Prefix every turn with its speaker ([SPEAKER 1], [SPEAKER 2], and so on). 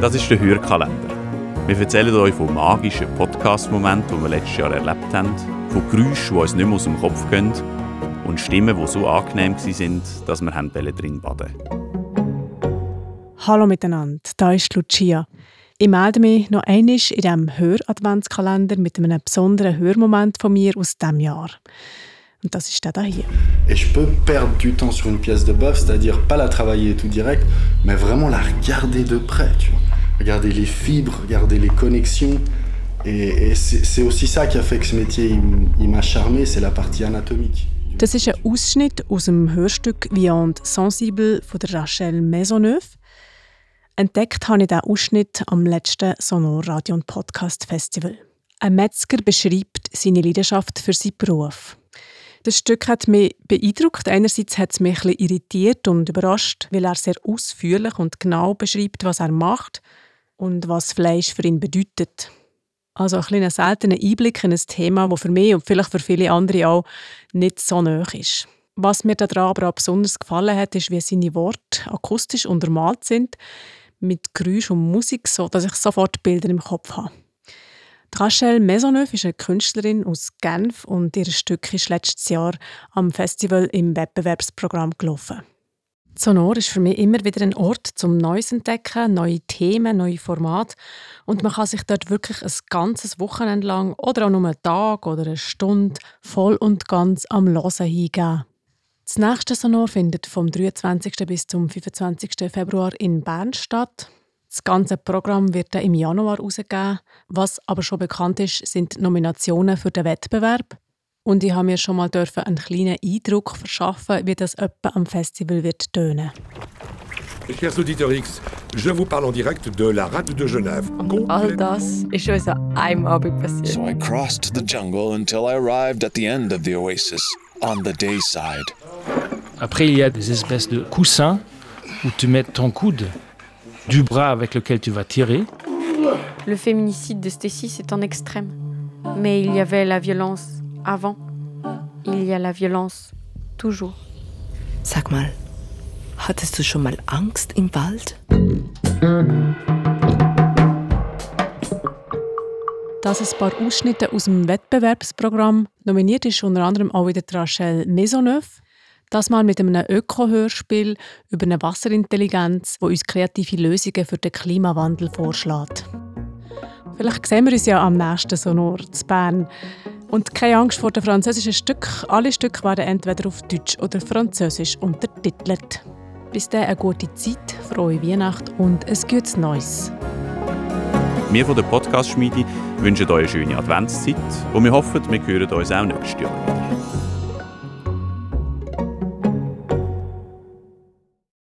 [SPEAKER 1] Das ist der Hörkalender. Wir erzählen euch von magischen Podcast-Momenten, die wir letztes Jahr erlebt haben, von Geräuschen, die uns nicht mehr aus dem Kopf gehen und Stimmen, die so angenehm waren, dass wir drin baden
[SPEAKER 2] Hallo miteinander, da ist Lucia. Ich melde mich noch einmal in diesem Hör-Adventskalender mit einem besonderen Hörmoment von mir aus diesem Jahr. Und das ist der hier.
[SPEAKER 3] Et je peux perdre du temps sur une pièce de bœuf, c'est-à-dire pas la travailler tout direct, mais vraiment la regarder de près, tu vois. Regarder les fibres, regarder les connexions. Et, et c'est aussi ça qui a fait que ce métier, m'a charmé, c'est la partie anatomique.
[SPEAKER 2] Das ist ein Ausschnitt aus dem Hörstück Viande Sensible von Rachel Maisonneuve. Entdeckt habe ich diesen Ausschnitt am letzten Sonor Radio und Podcast Festival. Ein Metzger beschreibt seine Leidenschaft für seinen Beruf. Das Stück hat mich beeindruckt. Einerseits hat es mich ein irritiert und überrascht, weil er sehr ausführlich und genau beschreibt, was er macht und was Fleisch für ihn bedeutet. Also ein kleiner seltener Einblick in ein Thema, das für mich und vielleicht für viele andere auch nicht so nahe ist. Was mir daran aber auch besonders gefallen hat, ist, wie seine Worte akustisch untermalt sind mit Geräusch und Musik, so dass ich sofort Bilder im Kopf habe. Rachel Maisonneuve ist eine Künstlerin aus Genf und ihr Stück ist letztes Jahr am Festival im Wettbewerbsprogramm gelaufen. Sonor ist für mich immer wieder ein Ort zum Neues entdecken, neue Themen, neue Formate und man kann sich dort wirklich ein ganzes Wochenende lang oder auch nur einen Tag oder eine Stunde voll und ganz am Hören hingeben. Das nächste Sonor findet vom 23. bis zum 25. Februar in Bern statt. Das ganze Programm wird dann im Januar rausgegeben. Was aber schon bekannt ist, sind Nominationen für den Wettbewerb. Und ich habe mir schon mal einen kleinen Eindruck verschaffen, wie das etwa am Festival wird tönen.
[SPEAKER 4] Chers auditeurs X, je vous parle en direct de la rade de Genève.
[SPEAKER 5] Und all das ist uns an einem Abend passiert.
[SPEAKER 6] So I crossed the jungle until I arrived at the end of the oasis, on the day side.
[SPEAKER 7] Après, il y a des espèces de coussins où tu mets ton coude du bras avec lequel tu vas tirer.
[SPEAKER 5] Le féminicide de Stacy, c'est en extrême. Mais il y avait la violence avant. Il y a la violence toujours.
[SPEAKER 8] Sag mal, hattest du schon mal Angst im Wald?
[SPEAKER 2] Das ein paar Ausschnitte aus dem Wettbewerbsprogramm. Nominiert ist unter anderem auch wieder Rachel Maisonneuve. Das mal mit einem Öko-Hörspiel über eine Wasserintelligenz, wo uns kreative Lösungen für den Klimawandel vorschlägt. Vielleicht sehen wir uns ja am nächsten Sonor zu Bern. Und keine Angst vor den französischen Stücken. Alle Stücke werden entweder auf Deutsch oder Französisch untertitelt. Bis dann eine gute Zeit, frohe Weihnacht und ein gutes Neues.
[SPEAKER 1] Wir von der Podcast-Schmiede wünschen euch eine schöne Adventszeit und wir hoffen, wir hören uns auch nächstes Jahr wieder.